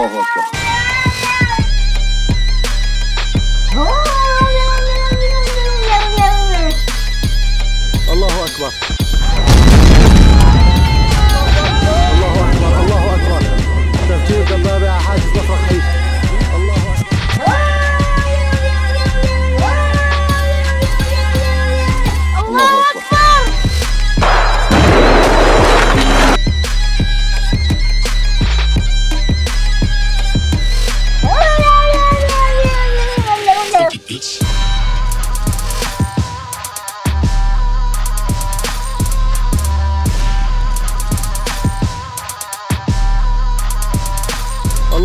Allahu Ekber. Allahu Ekber.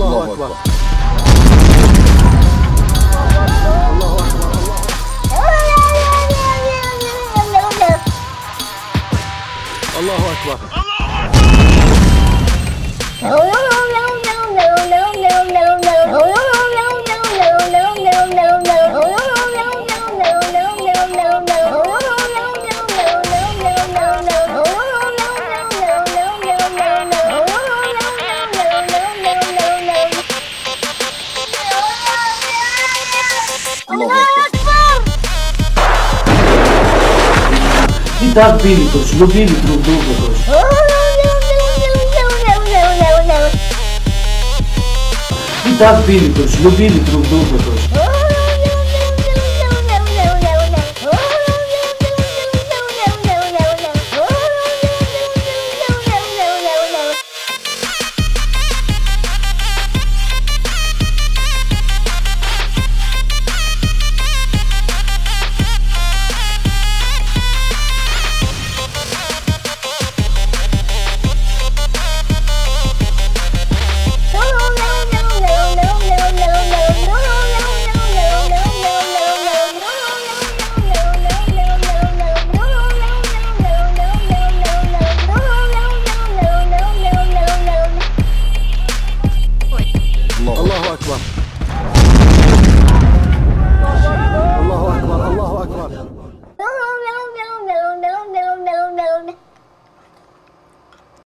Allahu Akbar. Allah Akbar. Allahu Akbar. Allahu Akbar. Τι τα πήρε το σλουπίδι του ντούκοκος. Το σλουπίδι του. Mellow, mellow, mellow, mellow, mellow, mellow, mellow, mellow.